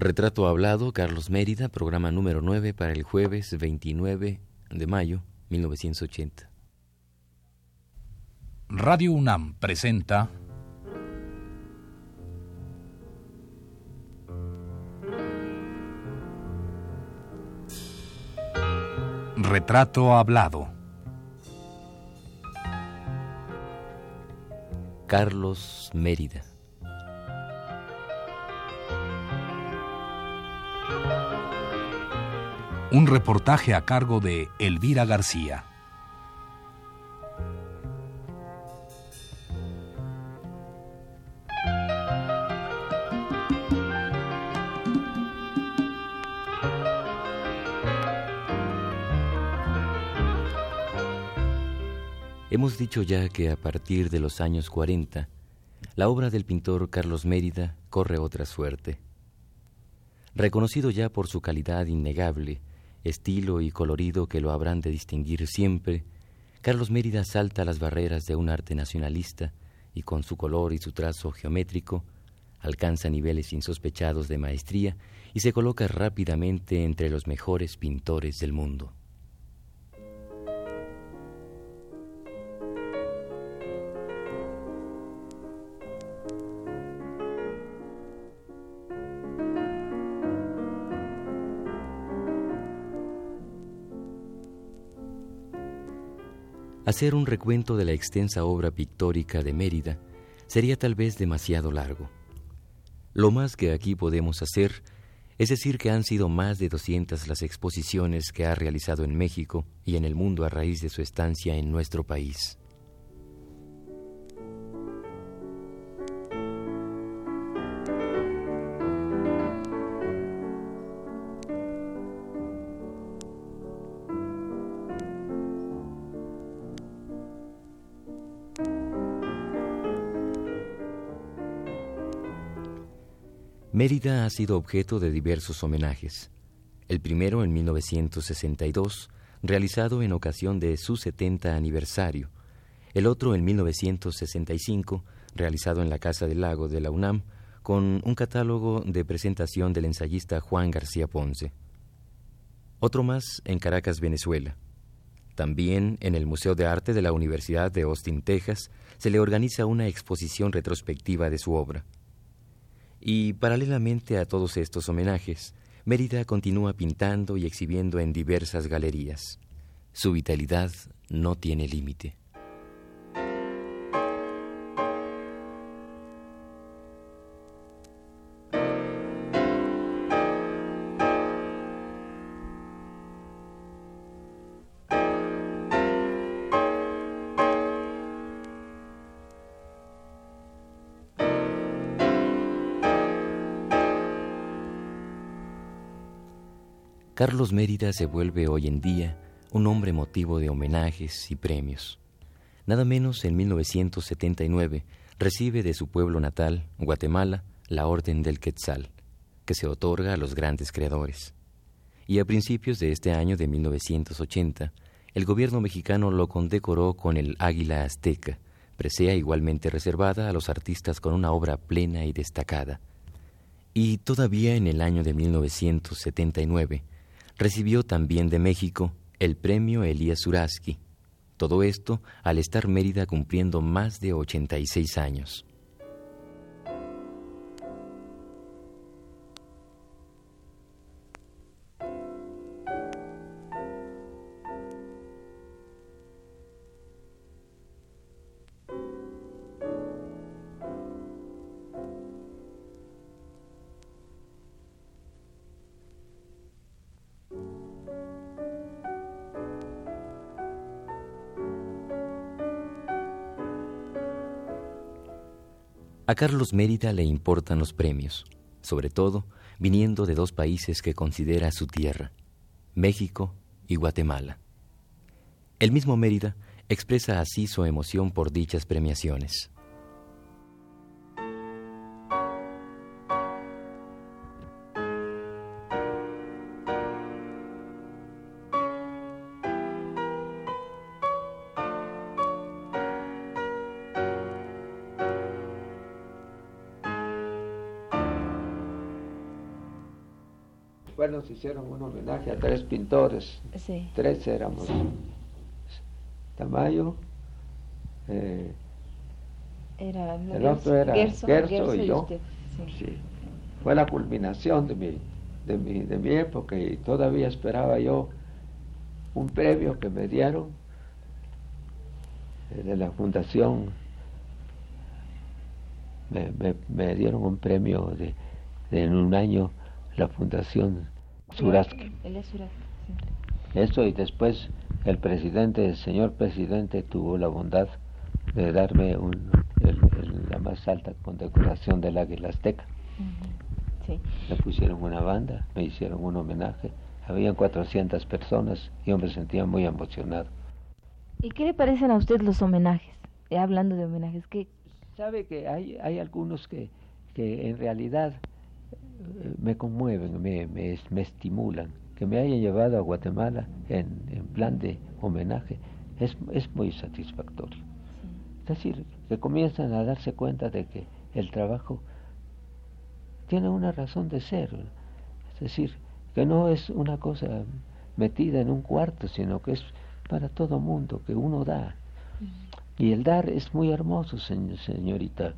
Retrato Hablado, Carlos Mérida, programa número 9 para el jueves 29 de mayo 1980. Radio UNAM presenta Retrato Hablado. Carlos Mérida. Un reportaje a cargo de Elvira García. Hemos dicho ya que a partir de los años 40, la obra del pintor Carlos Mérida corre otra suerte. Reconocido ya por su calidad innegable, estilo y colorido que lo habrán de distinguir siempre, Carlos Mérida salta las barreras de un arte nacionalista y con su color y su trazo geométrico alcanza niveles insospechados de maestría y se coloca rápidamente entre los mejores pintores del mundo. Hacer un recuento de la extensa obra pictórica de Mérida sería tal vez demasiado largo. Lo más que aquí podemos hacer es decir que han sido más de 200 las exposiciones que ha realizado en México y en el mundo a raíz de su estancia en nuestro país. Mérida ha sido objeto de diversos homenajes. El primero en 1962, realizado en ocasión de su 70 aniversario. El otro en 1965, realizado en la Casa del Lago de la UNAM, con un catálogo de presentación del ensayista Juan García Ponce. Otro más en Caracas, Venezuela. También en el Museo de Arte de la Universidad de Austin, Texas, se le organiza una exposición retrospectiva de su obra. Y paralelamente a todos estos homenajes, Mérida continúa pintando y exhibiendo en diversas galerías. Su vitalidad no tiene límite. Carlos Mérida se vuelve hoy en día un hombre motivo de homenajes y premios. Nada menos en 1979 recibe de su pueblo natal, Guatemala, la Orden del Quetzal, que se otorga a los grandes creadores. Y a principios de este año de 1980, el gobierno mexicano lo condecoró con el Águila Azteca, presea igualmente reservada a los artistas con una obra plena y destacada. Y todavía en el año de 1979, Recibió también de México el premio Elías Uraski. Todo esto al estar Mérida cumpliendo más de 86 años. Carlos Mérida le importan los premios, sobre todo viniendo de dos países que considera su tierra, México y Guatemala. El mismo Mérida expresa así su emoción por dichas premiaciones. Hicieron un homenaje a tres pintores. Sí. Tres éramos. Tamayo. Eh, era el otro era Gerso, y yo. sí. Fue la culminación de mi, de, mi, de mi época y todavía esperaba yo un premio que me dieron eh, de la fundación. Me, me, dieron un premio de, en un año la fundación Suraski. Eso y después el presidente, el señor presidente tuvo la bondad de darme un, la más alta condecoración del Águila Azteca. Me pusieron una banda, me hicieron un homenaje. Habían 400 personas y yo me sentía muy emocionado. ¿Y qué le parecen a usted los homenajes? Eh, hablando de homenajes, ¿qué? Sabe que hay, hay algunos que, que en realidad me conmueven, me, me, me, estimulan. Que me hayan llevado a Guatemala en, en plan de homenaje es, es muy satisfactorio. Es decir, que comienzan a darse cuenta de que el trabajo tiene una razón de ser. Es decir, que no es una cosa metida en un cuarto, sino que es para todo mundo, que uno da. Y el dar es muy hermoso, señorita.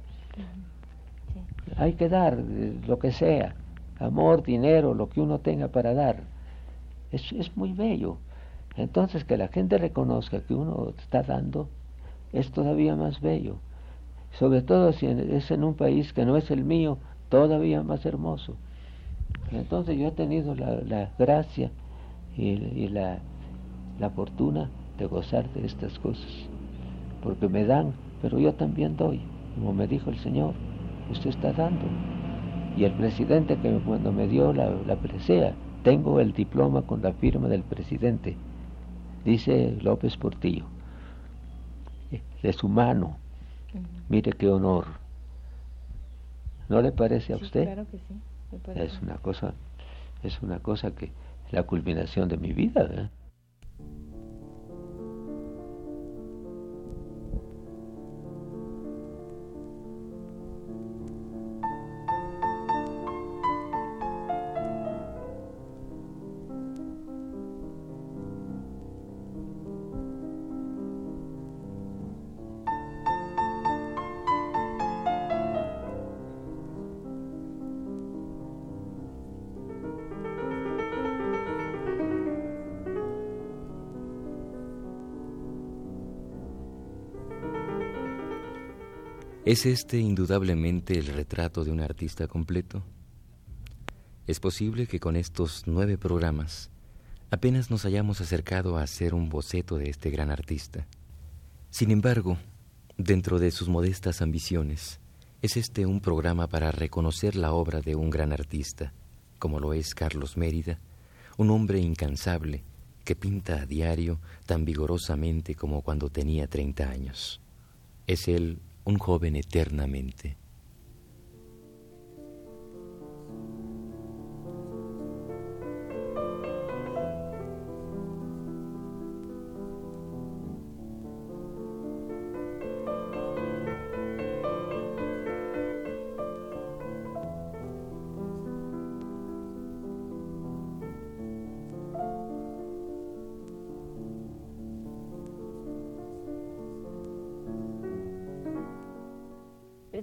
Hay que dar eh, lo que sea, amor, dinero, lo que uno tenga para dar. Es, es muy bello. Entonces que la gente reconozca que uno está dando es todavía más bello. Sobre todo si es en un país que no es el mío, todavía más hermoso. Entonces yo he tenido la, gracia y, la, la fortuna de gozar de estas cosas, porque me dan, pero yo también doy, como me dijo el Señor, usted está dando. Y el presidente que cuando me dio la, la presea, tengo el diploma con la firma del presidente, dice López Portillo de su mano. Mire qué honor. ¿No le parece a usted? Claro que sí. Es una cosa, es una cosa que la culminación de mi vida. ¿Es este indudablemente el retrato de un artista completo? Es posible que con estos nueve programas apenas nos hayamos acercado a hacer un boceto de este gran artista. Sin embargo, dentro de sus modestas ambiciones, es este un programa para reconocer la obra de un gran artista, como lo es Carlos Mérida, un hombre incansable que pinta a diario tan vigorosamente como cuando tenía 30 años. Es él un joven eternamente.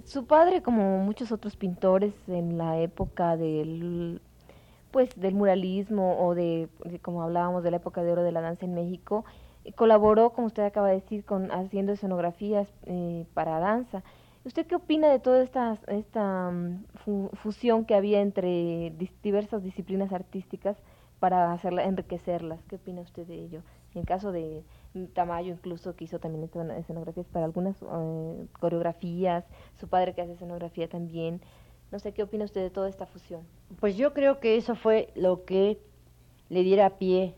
Su padre, como muchos otros pintores en la época del pues del muralismo o de, como hablábamos de la época de oro de la danza en México, eh, colaboró, como usted acaba de decir, con haciendo escenografías eh, para danza. ¿Usted qué opina de toda esta, esta mm, fusión que había entre diversas disciplinas artísticas para hacerla, enriquecerlas? ¿Qué opina usted de ello? En caso de, Tamayo incluso que hizo también escenografías para algunas eh, coreografías, su padre que hace escenografía también. No sé, ¿qué opina usted de toda esta fusión? Pues yo creo que eso fue lo que le diera pie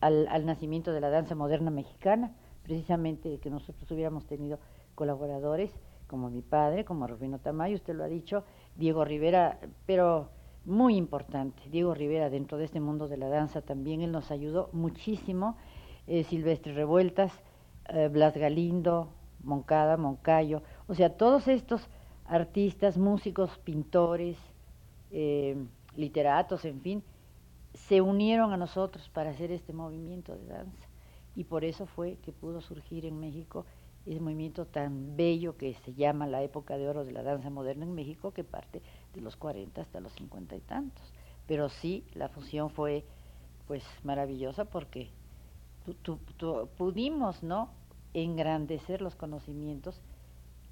al, al nacimiento de la danza moderna mexicana, precisamente que nosotros hubiéramos tenido colaboradores como mi padre, como Rufino Tamayo, usted lo ha dicho, Diego Rivera, pero muy importante, Diego Rivera dentro de este mundo de la danza también, él nos ayudó muchísimo eh, Silvestre Revueltas, eh, Blas Galindo, Moncada, Moncayo, o sea, todos estos artistas, músicos, pintores, eh, literatos, en fin, se unieron a nosotros para hacer este movimiento de danza y por eso fue que pudo surgir en México ese movimiento tan bello que se llama la época de oro de la danza moderna en México, que parte de los 40 hasta los 50 y tantos. Pero sí, la fusión fue pues maravillosa porque pudimos no engrandecer los conocimientos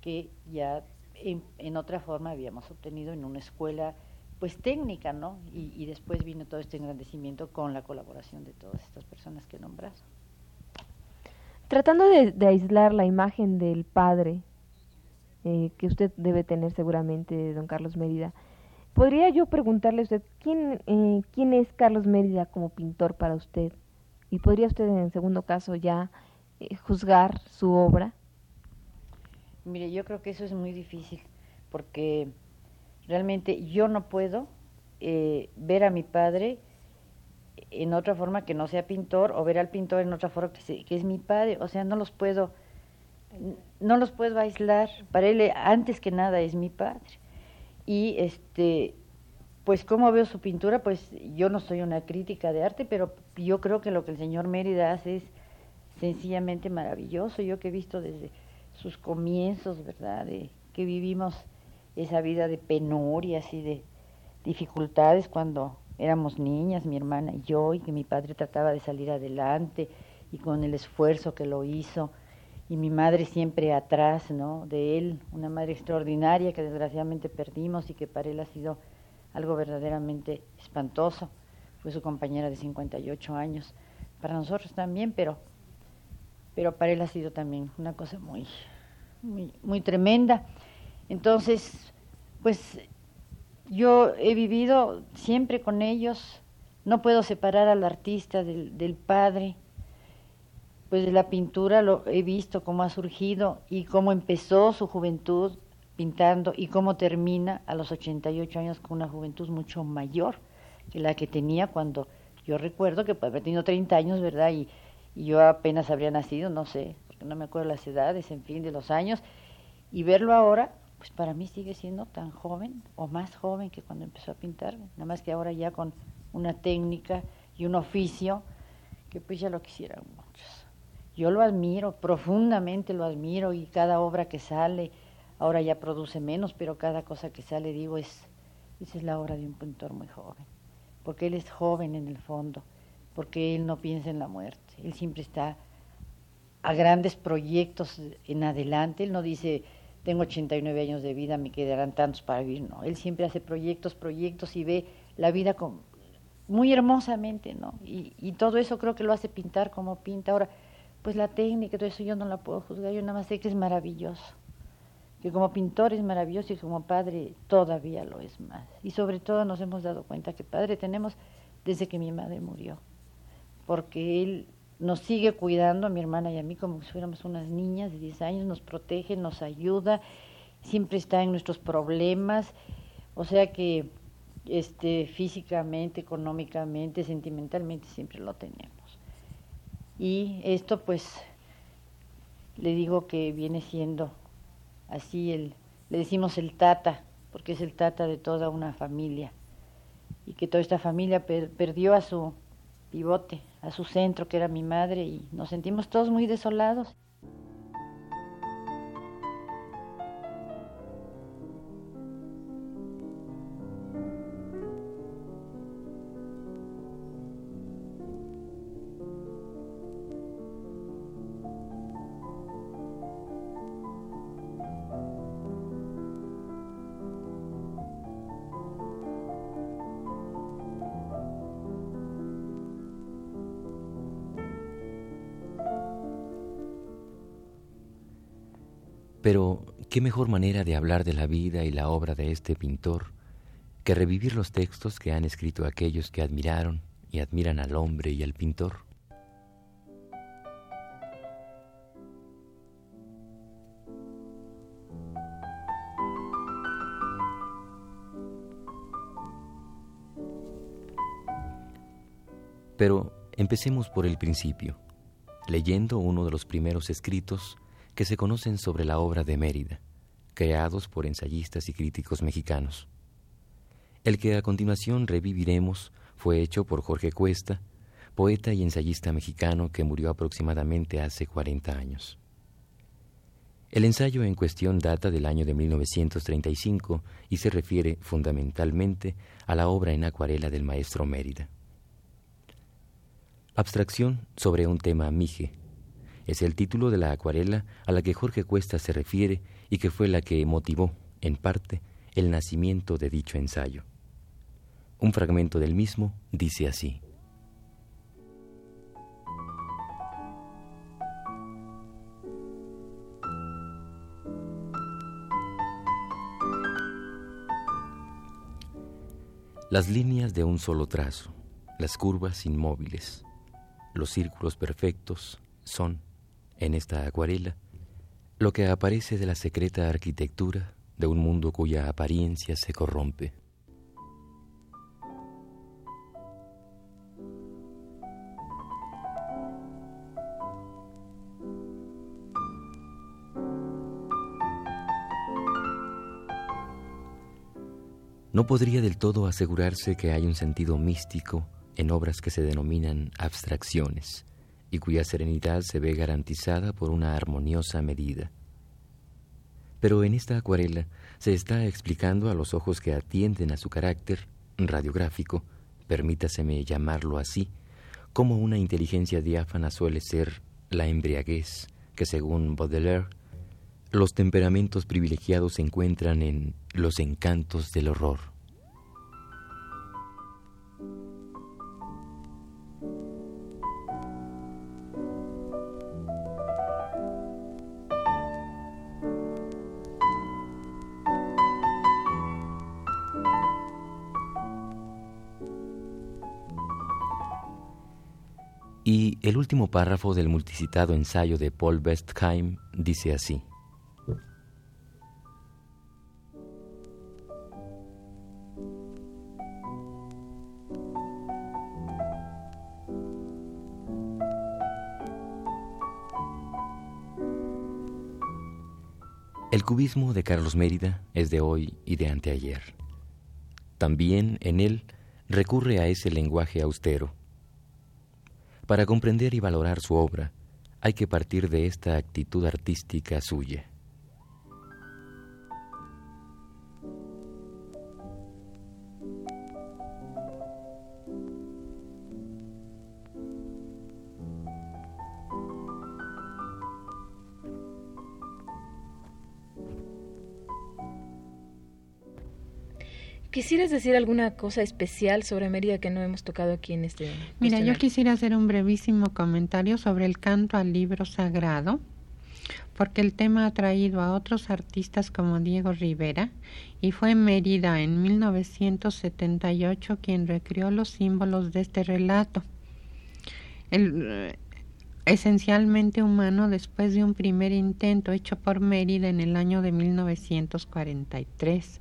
que ya en, otra forma habíamos obtenido en una escuela pues técnica, ¿no? Y, después vino todo este engrandecimiento con la colaboración de todas estas personas que he nombrado. Tratando de, aislar la imagen del padre eh, que usted debe tener seguramente, don Carlos Mérida, ¿podría yo preguntarle a usted quién, eh, quién es Carlos Mérida como pintor para usted? ¿Y podría usted en segundo caso ya eh, juzgar su obra? Mire, yo creo que eso es muy difícil, porque realmente yo no puedo ver a mi padre en otra forma que no sea pintor o ver al pintor en otra forma que, que es mi padre, o sea, no los puedo no los puedo aislar, para él antes que nada es mi padre. Y este pues cómo veo su pintura, pues yo no soy una crítica de arte, pero yo creo que lo que el señor Mérida hace es sencillamente maravilloso, yo que he visto desde sus comienzos, ¿verdad? De que vivimos esa vida de penurias y de dificultades cuando éramos niñas, mi hermana y yo, y que mi padre trataba de salir adelante y con el esfuerzo que lo hizo, y mi madre siempre atrás, ¿no? De él, una madre extraordinaria que desgraciadamente perdimos y que para él ha sido algo verdaderamente espantoso. Fue su compañera de 58 años, para nosotros también, pero, pero para él ha sido también una cosa muy, muy, muy tremenda. Entonces, pues yo he vivido siempre con ellos, no puedo separar al artista del, del padre, pues de la pintura lo he visto cómo ha surgido y cómo empezó su juventud pintando y cómo termina a los 88 años con una juventud mucho mayor que la que tenía cuando yo recuerdo que pues, había tenido 30 años, ¿verdad? Y, y, yo apenas habría nacido, no sé, porque no me acuerdo las edades, en fin, de los años, y verlo ahora pues para mí sigue siendo tan joven o más joven que cuando empezó a pintar, nada más que ahora ya con una técnica y un oficio que pues ya lo quisieran muchos. Yo lo admiro, profundamente lo admiro y cada obra que sale, ahora ya produce menos, pero cada cosa que sale, digo, es, esa es la obra de un pintor muy joven, porque él es joven en el fondo, porque él no piensa en la muerte, él siempre está a grandes proyectos en adelante, él no dice tengo 89 años de vida, me quedarán tantos para vivir. No, él siempre hace proyectos, proyectos y ve la vida con, muy hermosamente, ¿no? Y, y, todo eso creo que lo hace pintar como pinta. Ahora, pues la técnica, todo eso yo no la puedo juzgar, yo nada más sé que es maravilloso. Que como pintor es maravilloso y como padre todavía lo es más. Y sobre todo nos hemos dado cuenta que padre tenemos desde que mi madre murió. Porque él nos sigue cuidando a mi hermana y a mí como si fuéramos unas niñas de 10 años, nos protege, nos ayuda, siempre está en nuestros problemas, o sea que este físicamente, económicamente, sentimentalmente siempre lo tenemos. Y esto pues le digo que viene siendo así el le decimos el tata, porque es el tata de toda una familia y que toda esta familia perdió a su pivote, a su centro, que era mi madre, y nos sentimos todos muy desolados. ¿Qué mejor manera de hablar de la vida y la obra de este pintor que revivir los textos que han escrito aquellos que admiraron y admiran al hombre y al pintor? Pero empecemos por el principio, leyendo uno de los primeros escritos que se conocen sobre la obra de Mérida, creados por ensayistas y críticos mexicanos. El que a continuación reviviremos fue hecho por Jorge Cuesta, poeta y ensayista mexicano que murió aproximadamente hace 40 años. El ensayo en cuestión data del año de 1935 y se refiere fundamentalmente a la obra en acuarela del maestro Mérida. Abstracción sobre un tema mije. Es el título de la acuarela a la que Jorge Cuesta se refiere y que fue la que motivó, en parte, el nacimiento de dicho ensayo. Un fragmento del mismo dice así. Las líneas de un solo trazo, las curvas inmóviles, los círculos perfectos son, en esta acuarela, lo que aparece de la secreta arquitectura de un mundo cuya apariencia se corrompe. No podría del todo asegurarse que hay un sentido místico en obras que se denominan abstracciones y cuya serenidad se ve garantizada por una armoniosa medida. Pero en esta acuarela se está explicando a los ojos que atienden a su carácter radiográfico, permítaseme llamarlo así, como una inteligencia diáfana suele ser la embriaguez, que según Baudelaire, los temperamentos privilegiados se encuentran en los encantos del horror. Y el último párrafo del multicitado ensayo de Paul Bestheim dice así. El cubismo de Carlos Mérida es de hoy y de anteayer. También en él recurre a ese lenguaje austero. Para comprender y valorar su obra, hay que partir de esta actitud artística suya. ¿Quisieras decir alguna cosa especial sobre Mérida que no hemos tocado aquí en este? Mira, yo quisiera hacer un brevísimo comentario sobre el canto al libro sagrado, porque el tema ha traído a otros artistas como Diego Rivera y fue Mérida en 1978 quien recreó los símbolos de este relato. El, eh, esencialmente humano después de un primer intento hecho por Mérida en el año de 1943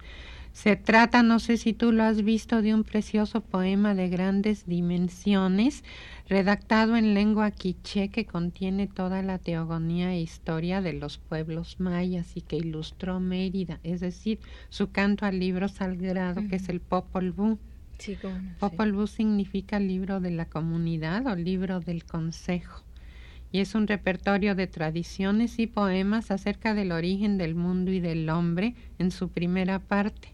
se trata, no sé si tú lo has visto, de un precioso poema de grandes dimensiones, redactado en lengua quiché que contiene toda la teogonía e historia de los pueblos mayas y que ilustró Mérida, es decir, su canto al libro sagrado, que es el Popol Vuh. Sí, Popol Vuh significa libro de la comunidad o libro del consejo y es un repertorio de tradiciones y poemas acerca del origen del mundo y del hombre en su primera parte.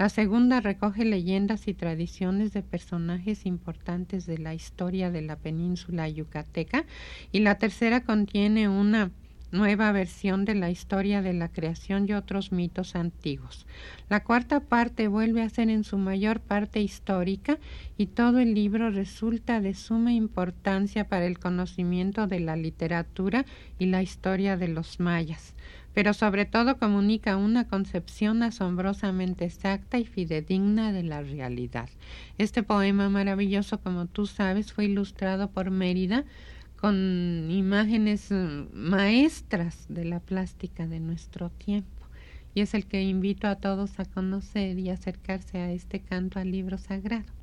La segunda recoge leyendas y tradiciones de personajes importantes de la historia de la península yucateca y la tercera contiene una nueva versión de la historia de la creación y otros mitos antiguos. La cuarta parte vuelve a ser en su mayor parte histórica y todo el libro resulta de suma importancia para el conocimiento de la literatura y la historia de los mayas pero sobre todo comunica una concepción asombrosamente exacta y fidedigna de la realidad. Este poema maravilloso, como tú sabes, fue ilustrado por Mérida con imágenes mm, maestras de la plástica de nuestro tiempo. Y es el que invito a todos a conocer y acercarse a este canto al libro sagrado.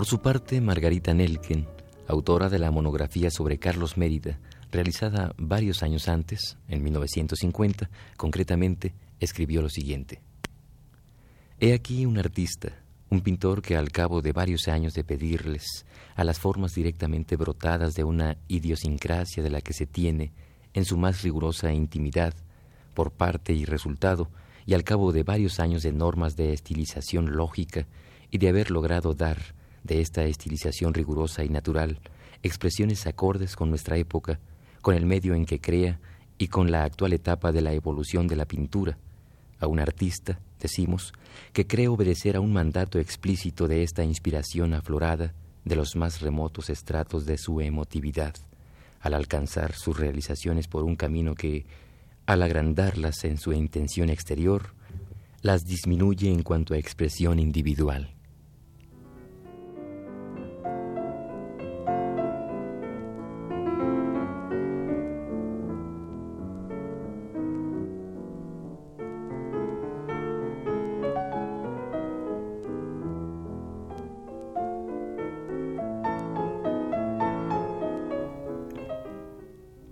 Por su parte, Margarita Nelken, autora de la monografía sobre Carlos Mérida, realizada varios años antes, en 1950, concretamente, escribió lo siguiente. He aquí un artista, un pintor que al cabo de varios años de pedirles a las formas directamente brotadas de una idiosincrasia de la que se tiene en su más rigurosa intimidad, por parte y resultado, y al cabo de varios años de normas de estilización lógica y de haber logrado dar de esta estilización rigurosa y natural expresiones acordes con nuestra época, con el medio en que crea y con la actual etapa de la evolución de la pintura, a un artista, decimos, que cree obedecer a un mandato explícito de esta inspiración aflorada de los más remotos estratos de su emotividad, al alcanzar sus realizaciones por un camino que, al agrandarlas en su intención exterior, las disminuye en cuanto a expresión individual.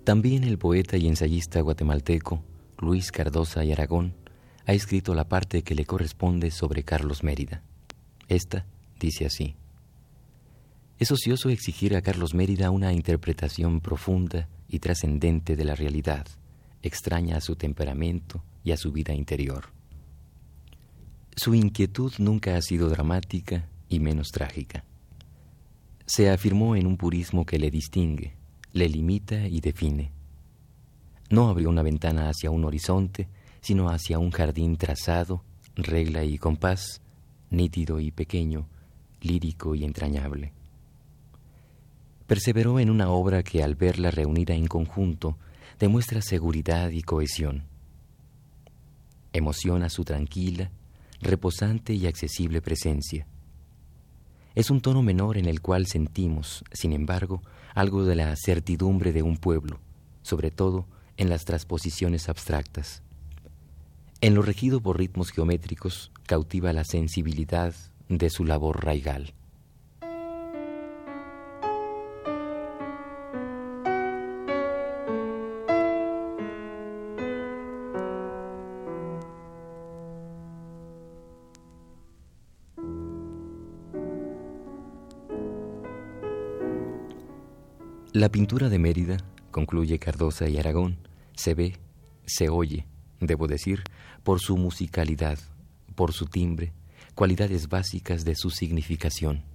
También el poeta y ensayista guatemalteco Luis Cardosa y Aragón ha escrito la parte que le corresponde sobre Carlos Mérida. Esta dice así. Es ocioso exigir a Carlos Mérida una interpretación profunda y trascendente de la realidad, extraña a su temperamento y a su vida interior. Su inquietud nunca ha sido dramática y menos trágica. Se afirmó en un purismo que le distingue, le limita y define. No abrió una ventana hacia un horizonte, sino hacia un jardín trazado, regla y compás, nítido y pequeño, lírico y entrañable. Perseveró en una obra que al verla reunida en conjunto demuestra seguridad y cohesión. Emociona su tranquila, reposante y accesible presencia. Es un tono menor en el cual sentimos, sin embargo, algo de la certidumbre de un pueblo, sobre todo en las transposiciones abstractas. En lo regido por ritmos geométricos cautiva la sensibilidad de su labor raigal. La pintura de Mérida, concluye Cardosa y Aragón, se ve, se oye, debo decir, por su musicalidad, por su timbre, cualidades básicas de su significación.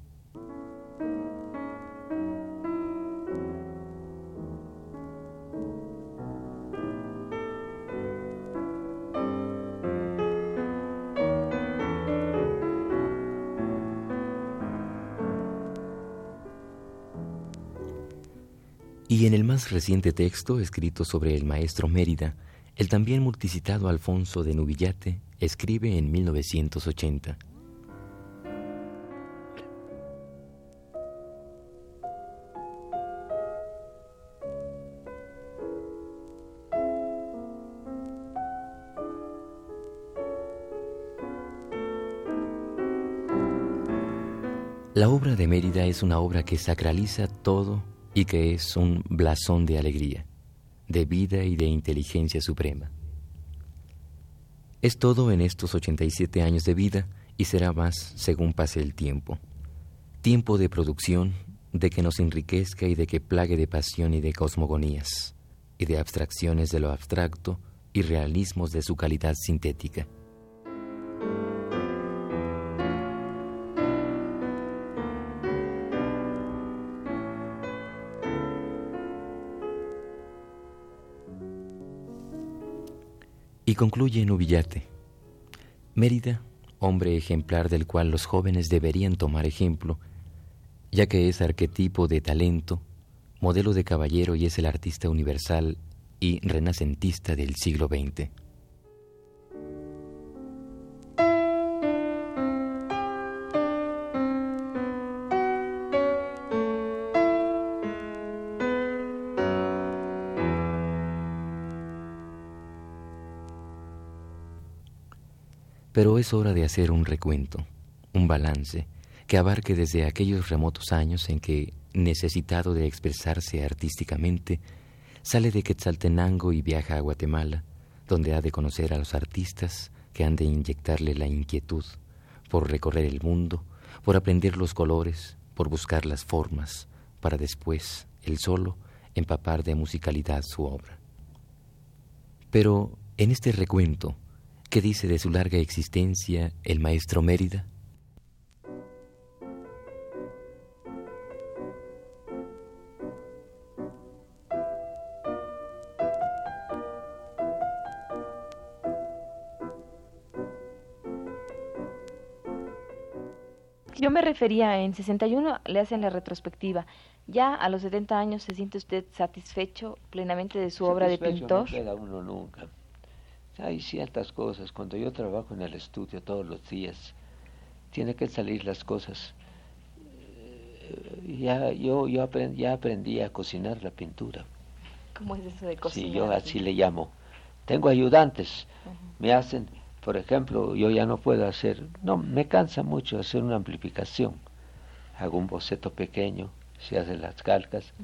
Reciente texto, escrito sobre el maestro Mérida, el también multicitado Alfonso de Nubillate escribe en 1980. La obra de Mérida es una obra que sacraliza todo y que es un blasón de alegría, de vida y de inteligencia suprema. Es todo en estos 87 años de vida y será más según pase el tiempo. Tiempo de producción, de que nos enriquezca y de que plague de pasión y de cosmogonías, y de abstracciones de lo abstracto y realismos de su calidad sintética. Y concluye en Uvillate. Mérida, hombre ejemplar del cual los jóvenes deberían tomar ejemplo, ya que es arquetipo de talento, modelo de caballero y es el artista universal y renacentista del siglo XX. Pero es hora de hacer un recuento, un balance, que abarque desde aquellos remotos años en que, necesitado de expresarse artísticamente, sale de Quetzaltenango y viaja a Guatemala, donde ha de conocer a los artistas que han de inyectarle la inquietud por recorrer el mundo, por aprender los colores, por buscar las formas, para después, él solo, empapar de musicalidad su obra. Pero en este recuento, ¿qué dice de su larga existencia el maestro Mérida? Yo me refería, en 61 le hacen la retrospectiva. Ya a los 70 años se siente usted satisfecho plenamente de su obra de pintor. No queda uno nunca. Hay ciertas cosas. Cuando yo trabajo en el estudio todos los días, tiene que salir las cosas. Eh, ya yo, yo ya aprendí a cocinar la pintura. ¿Cómo es eso de cocinar? Sí, yo así le llamo. Tengo ayudantes, me hacen por ejemplo, yo ya no puedo hacer, no, me cansa mucho hacer una amplificación. Hago un boceto pequeño, se hacen las calcas.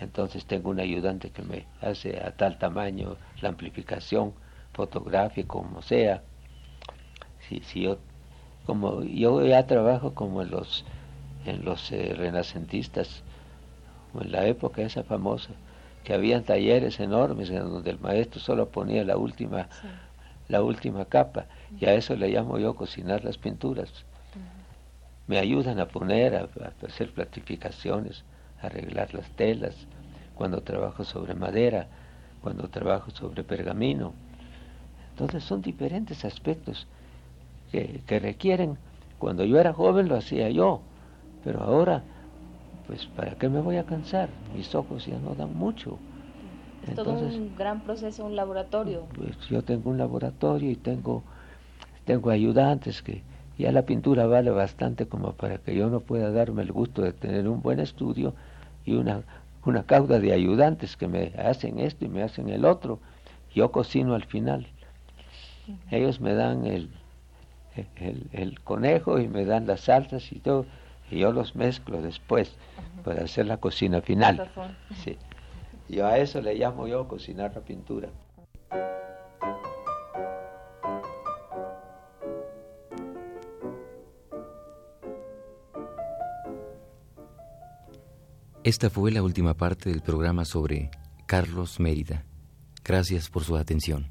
Entonces tengo un ayudante que me hace a tal tamaño la amplificación fotográfica, como sea. Si, si yo, como yo ya trabajo como en los, en los eh, renacentistas, o en la época esa famosa, que habían talleres enormes en donde el maestro solo ponía la última la última capa, y a eso le llamo yo cocinar las pinturas. Me ayudan a poner, a, hacer platificaciones, arreglar las telas, cuando trabajo sobre madera, cuando trabajo sobre pergamino. Entonces son diferentes aspectos que, que requieren, cuando yo era joven lo hacía yo, pero ahora, pues ¿para qué me voy a cansar? Mis ojos ya no dan mucho. Es todo un gran proceso, un laboratorio. Pues yo tengo un laboratorio y tengo, tengo ayudantes que ya la pintura vale bastante como para que yo no pueda darme el gusto de tener un buen estudio y una, una cauda de ayudantes que me hacen esto y me hacen el otro. Yo cocino al final. Ellos me dan el, el, el, conejo y me dan las salsas y todo, y yo los mezclo después para hacer la cocina final. Sí. Y a eso le llamo yo cocinar la pintura. Esta fue la última parte del programa sobre Carlos Mérida. Gracias por su atención.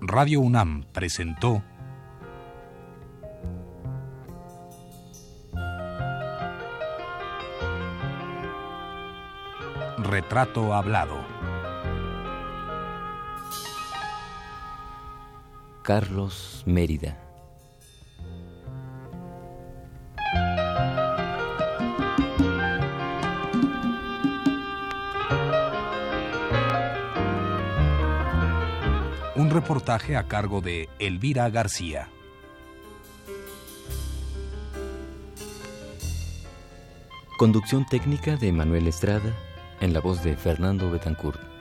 Radio UNAM presentó Retrato Hablado. Carlos Mérida. reportaje a cargo de Elvira García. Conducción técnica de Manuel Estrada en la voz de Fernando Betancourt.